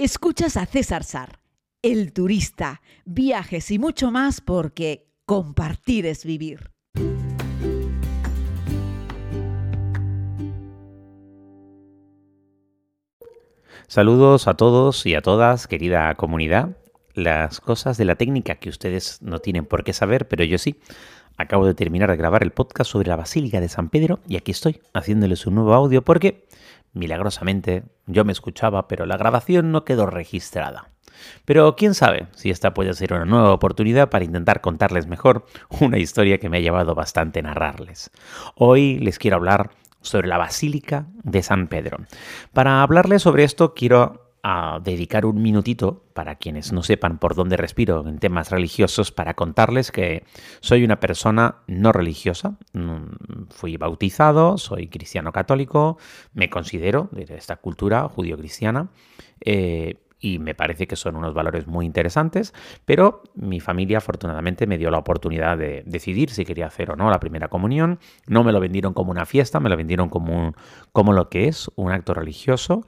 Escuchas a César Sar, el turista, viajes y mucho más porque compartir es vivir. Saludos a todos y a todas, querida comunidad. Las cosas de la técnica que ustedes no tienen por qué saber, pero yo sí. Acabo de terminar de grabar el podcast sobre la Basílica de San Pedro y aquí estoy haciéndoles un nuevo audio porque Milagrosamente yo me escuchaba, pero la grabación no quedó registrada. Pero quién sabe si esta puede ser una nueva oportunidad para intentar contarles mejor una historia que me ha llevado bastante narrarles. Hoy les quiero hablar sobre la Basílica de San Pedro. Para hablarles sobre esto quiero a dedicar un minutito, para quienes no sepan por dónde respiro en temas religiosos, para contarles que soy una persona no religiosa. Mm, fui bautizado, soy cristiano católico, me considero de esta cultura judío-cristiana. Eh, y me parece que son unos valores muy interesantes, pero mi familia afortunadamente me dio la oportunidad de decidir si quería hacer o no la primera comunión. No me lo vendieron como una fiesta, me lo vendieron como, como lo que es, un acto religioso.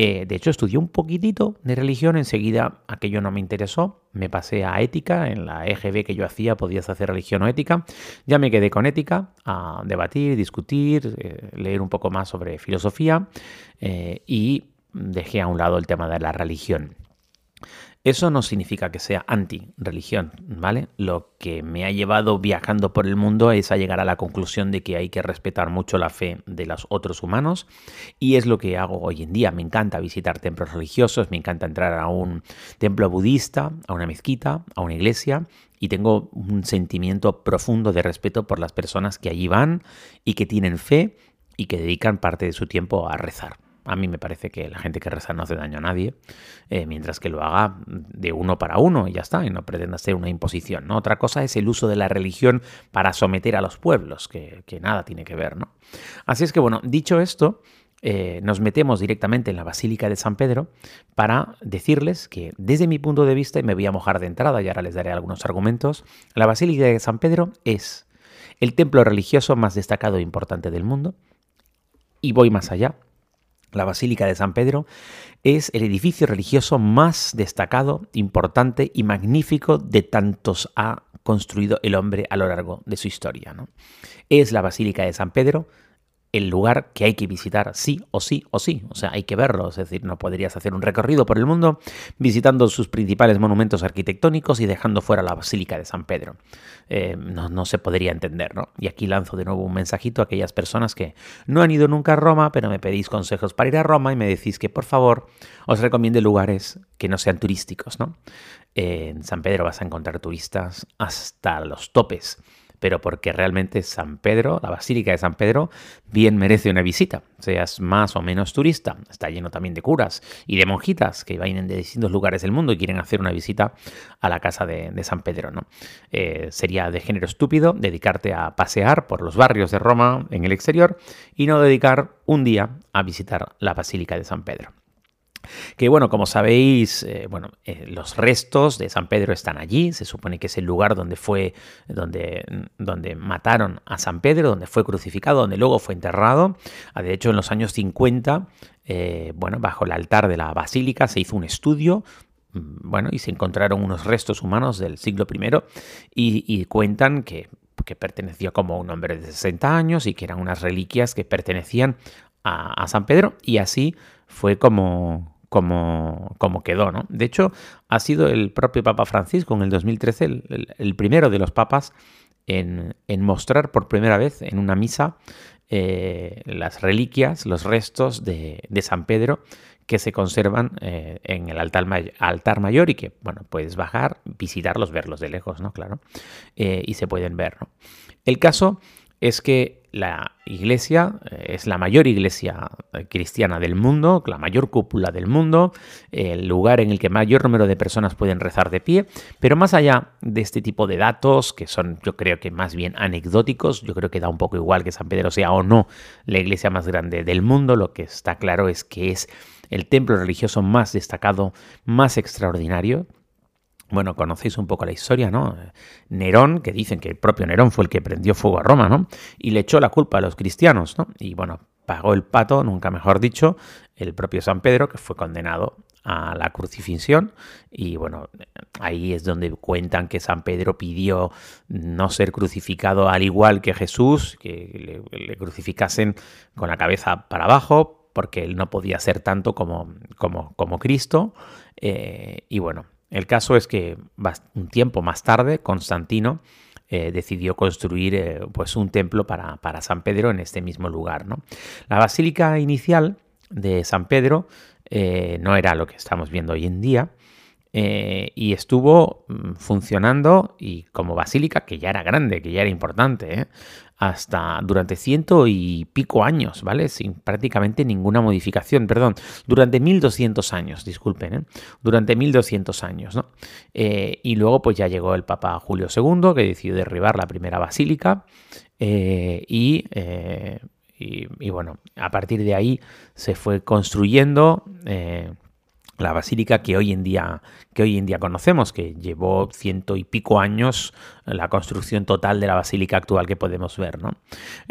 Eh, de hecho, estudié un poquitito de religión, enseguida aquello no me interesó, me pasé a ética, en la EGB que yo hacía podías hacer religión o ética, ya me quedé con ética, a debatir, discutir, eh, leer un poco más sobre filosofía eh, y dejé a un lado el tema de la religión. Eso no significa que sea anti-religión, ¿vale? Lo que me ha llevado viajando por el mundo es a llegar a la conclusión de que hay que respetar mucho la fe de los otros humanos y es lo que hago hoy en día. Me encanta visitar templos religiosos, me encanta entrar a un templo budista, a una mezquita, a una iglesia y tengo un sentimiento profundo de respeto por las personas que allí van y que tienen fe y que dedican parte de su tiempo a rezar. A mí me parece que la gente que reza no hace daño a nadie, eh, mientras que lo haga de uno para uno y ya está, y no pretenda ser una imposición. Otra cosa es el uso de la religión para someter a los pueblos, que, nada tiene que ver. ¿no? Así es que, bueno, dicho esto, eh, nos metemos directamente en la Basílica de San Pedro para decirles que desde mi punto de vista, y me voy a mojar de entrada y ahora les daré algunos argumentos, la Basílica de San Pedro es el templo religioso más destacado e importante del mundo. Y voy más allá. La Basílica de San Pedro es el edificio religioso más destacado, importante y magnífico de tantos ha construido el hombre a lo largo de su historia. Es la Basílica de San Pedro el lugar que hay que visitar sí o sí o sí. O sea, hay que verlo. Es decir, no podrías hacer un recorrido por el mundo visitando sus principales monumentos arquitectónicos y dejando fuera la Basílica de San Pedro. Eh, no, no, se podría entender, ¿no? Y aquí lanzo de nuevo un mensajito a aquellas personas que no han ido nunca a Roma, pero me pedís consejos para ir a Roma y me decís que por favor os recomiende lugares que no sean turísticos, ¿no? en San Pedro vas a encontrar turistas hasta los topes pero porque realmente San Pedro, la Basílica de San Pedro, bien merece una visita, seas más o menos turista. Está lleno también de curas y de monjitas que vienen de distintos lugares del mundo y quieren hacer una visita a la casa de, San Pedro. ¿no? Eh, sería de género estúpido dedicarte a pasear por los barrios de Roma en el exterior y no dedicar un día a visitar la Basílica de San Pedro. Que bueno, como sabéis, eh, bueno, eh, los restos de San Pedro están allí. Se supone que es el lugar donde fue, donde, donde mataron a San Pedro, donde fue crucificado, donde luego fue enterrado. Ah, de hecho, en los años 50, eh, bueno, bajo el altar de la basílica se hizo un estudio mm, bueno, y se encontraron unos restos humanos del siglo I y, cuentan que, que, pertenecía como un hombre de 60 años y que eran unas reliquias que pertenecían a, a San Pedro y así fue como, como, como quedó. ¿no? De hecho, ha sido el propio Papa Francisco en el 2013 el, primero de los papas en, mostrar por primera vez en una misa eh, las reliquias, los restos de, San Pedro que se conservan eh, en el altar, altar, mayor y que, bueno, puedes bajar, visitarlos, verlos de lejos, ¿no? Claro, eh, y se pueden ver, ¿no? El caso es que la iglesia eh, es la mayor iglesia eh, cristiana del mundo, la mayor cúpula del mundo, el lugar en el que mayor número de personas pueden rezar de pie, pero más allá de este tipo de datos, que son yo creo que más bien anecdóticos, yo creo que da un poco igual que San Pedro sea o no la iglesia más grande del mundo, lo que está claro es que es el templo religioso más destacado, más extraordinario, bueno, conocéis un poco la historia, ¿no? Nerón, que dicen que el propio Nerón fue el que prendió fuego a Roma, ¿no? Y le echó la culpa a los cristianos, ¿no? Y bueno, pagó el pato, nunca mejor dicho, el propio San Pedro, que fue condenado a la crucifixión y bueno, ahí es donde cuentan que San Pedro pidió no ser crucificado al igual que Jesús, que le, crucificasen con la cabeza para abajo porque él no podía ser tanto como, como, como Cristo eh, y bueno, el caso es que un tiempo más tarde Constantino eh, decidió construir eh, pues un templo para, para, San Pedro en este mismo lugar. ¿no? La basílica inicial de San Pedro eh, no era lo que estamos viendo hoy en día. Eh, y estuvo mm, funcionando y como basílica, que ya era grande, que ya era importante, ¿eh? hasta durante ciento y pico años, ¿vale? Sin prácticamente ninguna modificación, perdón, durante 1200 años, disculpen, durante 1200 años, ¿no? y luego pues ya llegó el Papa Julio II, que decidió derribar la primera basílica y y, bueno, a partir de ahí se fue construyendo eh, la basílica que hoy en día que hoy en día conocemos, que llevó ciento y pico años la construcción total de la basílica actual que podemos ver. ¿no?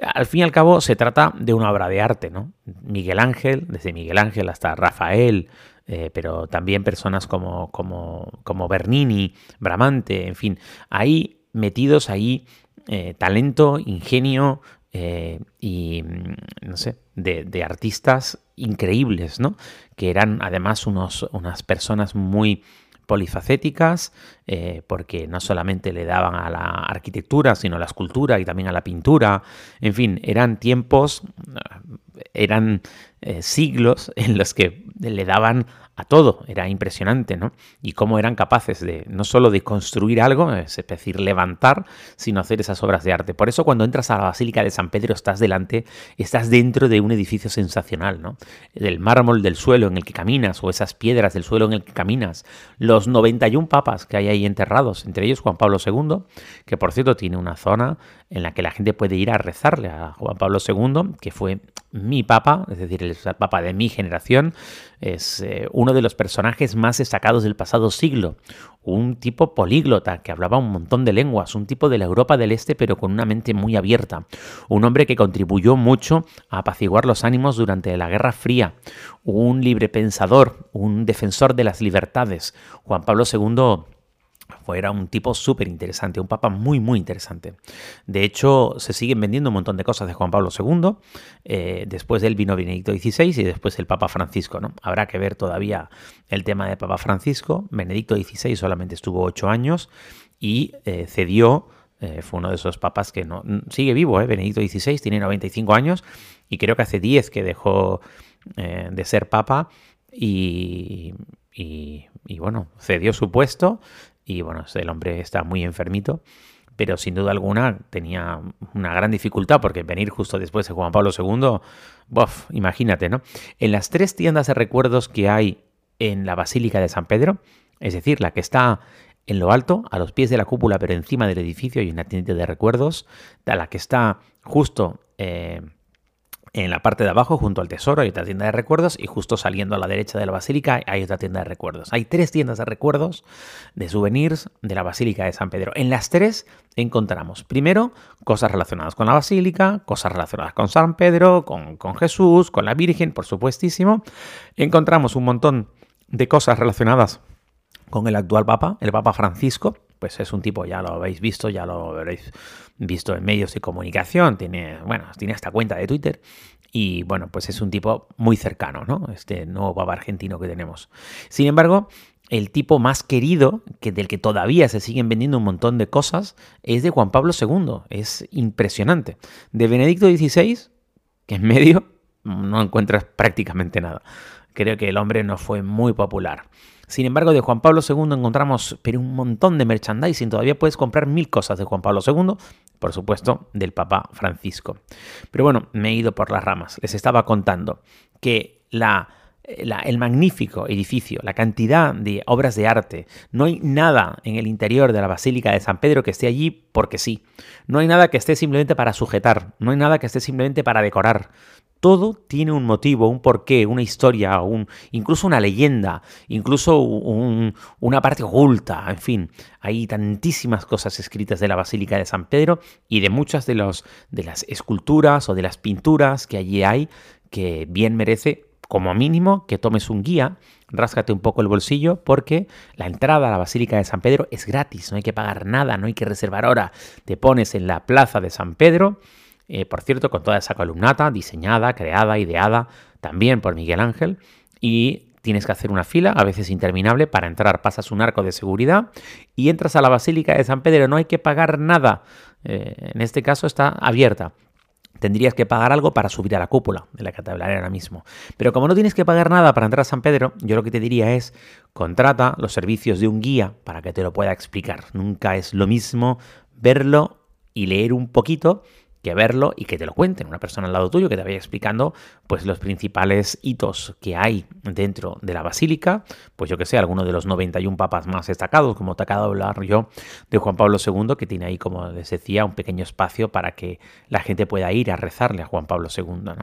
Al fin y al cabo se trata de una obra de arte, ¿no? Miguel Ángel, desde Miguel Ángel hasta Rafael, eh, pero también personas como, como, como Bernini, Bramante, en fin, ahí metidos ahí eh, talento, ingenio, eh, y, mm, no sé, de, artistas increíbles, ¿no? Que eran además unos, unas personas muy polifacéticas, eh, porque no solamente le daban a la arquitectura, sino a la escultura y también a la pintura. En fin, eran tiempos, eran eh, siglos en los que le daban a todo. Era impresionante, ¿no? Y cómo eran capaces de no solo de construir algo, es decir, levantar, sino hacer esas obras de arte. Por eso cuando entras a la Basílica de San Pedro estás delante, estás dentro de un edificio sensacional, ¿no? Del mármol del suelo en el que caminas o esas piedras del suelo en el que caminas, los 91 papas que hay ahí enterrados, entre ellos Juan Pablo II, que por cierto tiene una zona en la que la gente puede ir a rezarle a Juan Pablo II, que fue mi papa, es decir, el papa de mi generación, es eh, uno de los personajes más destacados del pasado siglo, un tipo políglota que hablaba un montón de lenguas, un tipo de la Europa del Este pero con una mente muy abierta, un hombre que contribuyó mucho a apaciguar los ánimos durante la Guerra Fría, un libre pensador, un defensor de las libertades. Juan Pablo II era un tipo súper interesante, un papa muy, muy interesante. De hecho, se siguen vendiendo un montón de cosas de Juan Pablo II. Eh, después de él vino Benedicto XVI y después el Papa Francisco. ¿no? Habrá que ver todavía el tema de Papa Francisco. Benedicto XVI solamente estuvo ocho años y eh, cedió. Eh, fue uno de esos papas que no sigue vivo, Benedicto XVI tiene 95 años y creo que hace 10 que dejó de ser papa y, y, bueno, cedió su puesto y bueno, el hombre está muy enfermito, pero sin duda alguna tenía una gran dificultad porque venir justo después de Juan Pablo II, bof, imagínate, ¿no? En las tres tiendas de recuerdos que hay en la Basílica de San Pedro, es decir, la que está en lo alto, a los pies de la cúpula, pero encima del edificio hay una tienda de recuerdos, la que está justo eh, en la parte de abajo, junto al tesoro, hay otra tienda de recuerdos y justo saliendo a la derecha de la basílica hay otra tienda de recuerdos. Hay tres tiendas de recuerdos de souvenirs de la Basílica de San Pedro. En las tres encontramos, primero, cosas relacionadas con la basílica, cosas relacionadas con San Pedro, con, con Jesús, con la Virgen, por supuestísimo. Encontramos un montón de cosas relacionadas con el actual Papa, el Papa Francisco, pues es un tipo, ya lo habéis visto, ya lo habréis visto en medios de comunicación, tiene, bueno, tiene esta cuenta de Twitter y bueno, pues es un tipo muy cercano, ¿no? Este nuevo papa argentino que tenemos. Sin embargo, el tipo más querido, que del que todavía se siguen vendiendo un montón de cosas, es de Juan Pablo II. Es impresionante. De Benedicto XVI, que en medio no encuentras prácticamente nada. Creo que el hombre no fue muy popular. Sin embargo, de Juan Pablo II encontramos pero un montón de merchandising. Todavía puedes comprar mil cosas de Juan Pablo II, por supuesto, del Papa Francisco. Pero bueno, me he ido por las ramas. Les estaba contando que la, el magnífico edificio, la cantidad de obras de arte, no hay nada en el interior de la Basílica de San Pedro que esté allí porque sí. No hay nada que esté simplemente para sujetar, no hay nada que esté simplemente para decorar. Todo tiene un motivo, un porqué, una historia, un, incluso una leyenda, incluso una parte oculta, en fin. Hay tantísimas cosas escritas de la Basílica de San Pedro y de muchas de, los, de las esculturas o de las pinturas que allí hay que bien merece como mínimo que tomes un guía, ráscate un poco el bolsillo porque la entrada a la Basílica de San Pedro es gratis, no hay que pagar nada, no hay que reservar hora. Te pones en la plaza de San Pedro, eh, por cierto, con toda esa columnata diseñada, creada, ideada también por Miguel Ángel, y tienes que hacer una fila, a veces interminable, para entrar. Pasas un arco de seguridad y entras a la Basílica de San Pedro. No hay que pagar nada. Eh, en este caso está abierta tendrías que pagar algo para subir a la cúpula de la hablaré ahora mismo. Pero como no tienes que pagar nada para entrar a San Pedro, yo lo que te diría es contrata los servicios de un guía para que te lo pueda explicar. Nunca es lo mismo verlo y leer un poquito que verlo y que te lo cuenten, una persona al lado tuyo que te vaya explicando pues los principales hitos que hay dentro de la basílica, pues yo que sé, alguno de los 91 papas más destacados, como te acabo de hablar yo de Juan Pablo II, que tiene ahí, como les decía, un pequeño espacio para que la gente pueda ir a rezarle a Juan Pablo II. ¿no?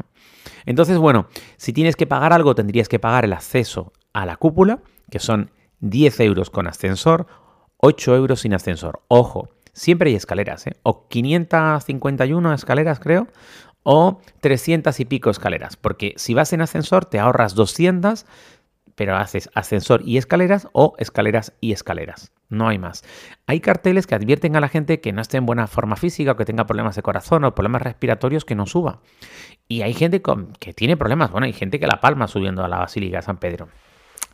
Entonces, bueno, si tienes que pagar algo, tendrías que pagar el acceso a la cúpula, que son 10 euros con ascensor, 8 euros sin ascensor. Ojo, Siempre hay escaleras, ¿eh? O 551 escaleras, creo, o 300 y pico escaleras. Porque si vas en ascensor, te ahorras 200, pero haces ascensor y escaleras o escaleras y escaleras. No hay más. Hay carteles que advierten a la gente que no esté en buena forma física o que tenga problemas de corazón o problemas respiratorios que no suba. Y hay gente que tiene problemas. Bueno, hay gente que la palma subiendo a la Basílica de San Pedro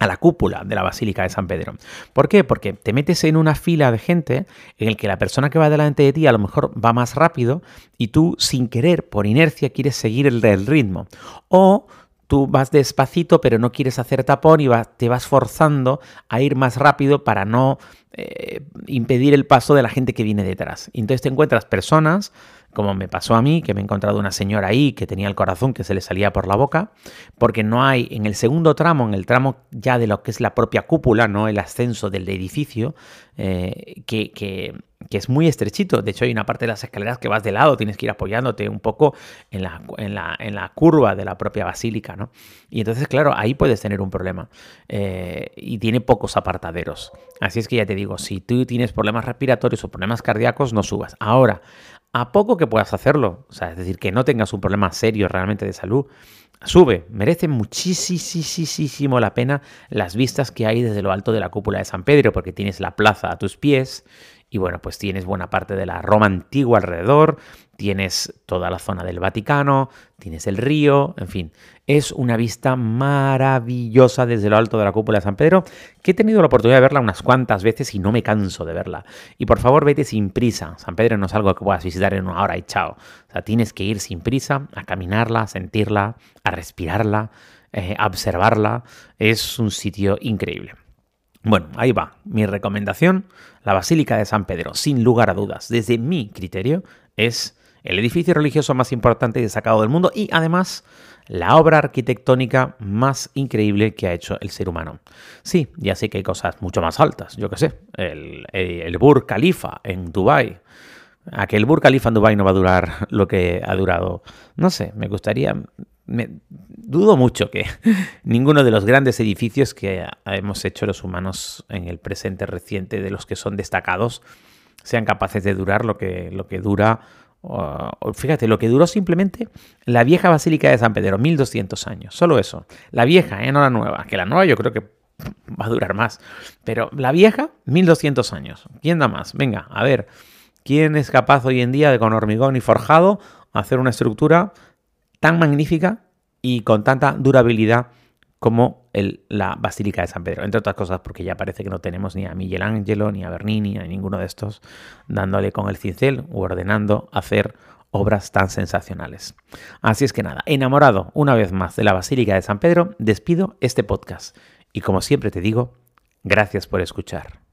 a la cúpula de la Basílica de San Pedro. ¿Por qué? Porque te metes en una fila de gente en el que la persona que va delante de ti a lo mejor va más rápido y tú sin querer, por inercia, quieres seguir el, ritmo. O tú vas despacito pero no quieres hacer tapón y te vas forzando a ir más rápido para no eh, impedir el paso de la gente que viene detrás. Y entonces te encuentras personas como me pasó a mí, que me he encontrado una señora ahí que tenía el corazón que se le salía por la boca, porque no hay en el segundo tramo, en el tramo ya de lo que es la propia cúpula, no el ascenso del edificio, eh, que, que, es muy estrechito. De hecho, hay una parte de las escaleras que vas de lado, tienes que ir apoyándote un poco en la, en la, en la curva de la propia basílica, ¿no? Y entonces, claro, ahí puedes tener un problema. Eh, y tiene pocos apartaderos. Así es que ya te digo, si tú tienes problemas respiratorios o problemas cardíacos, no subas. Ahora, a poco que puedas hacerlo, o sea, es decir, que no tengas un problema serio realmente de salud, sube, merece muchísimo la pena las vistas que hay desde lo alto de la cúpula de San Pedro, porque tienes la plaza a tus pies y bueno, pues tienes buena parte de la Roma antigua alrededor, tienes toda la zona del Vaticano, tienes el río, en fin, es una vista maravillosa desde lo alto de la cúpula de San Pedro, que he tenido la oportunidad de verla unas cuantas veces y no me canso de verla. Y por favor, vete sin prisa. San Pedro no es algo que puedas visitar en una hora y chao. O sea, tienes que ir sin prisa a caminarla, a sentirla, a respirarla, eh, a observarla. Es un sitio increíble. Bueno, ahí va. Mi recomendación, la Basílica de San Pedro, sin lugar a dudas, desde mi criterio, es el edificio religioso más importante y destacado del mundo y además la obra arquitectónica más increíble que ha hecho el ser humano. Sí, ya sé que hay cosas mucho más altas, yo qué sé, el, el, Burj Khalifa en Dubái. Aquel Burj Khalifa en Dubái no va a durar lo que ha durado. No sé, me gustaría... Me, dudo mucho que ninguno de los grandes edificios que hemos hecho los humanos en el presente reciente, de los que son destacados, sean capaces de durar lo que, lo que dura fíjate, lo que duró simplemente la vieja Basílica de San Pedro, 1200 años, solo eso. La vieja, ¿eh? no la nueva, que la nueva yo creo que va a durar más. Pero la vieja, 1200 años. ¿Quién da más? Venga, a ver, ¿quién es capaz hoy en día de con hormigón y forjado hacer una estructura tan magnífica y con tanta durabilidad como la Basílica de San Pedro. Entre otras cosas porque ya parece que no tenemos ni a Miguel Ángelo, ni a Bernini, ni a ninguno de estos dándole con el cincel o ordenando hacer obras tan sensacionales. Así es que nada, enamorado una vez más de la Basílica de San Pedro, despido este podcast. Y como siempre te digo, gracias por escuchar.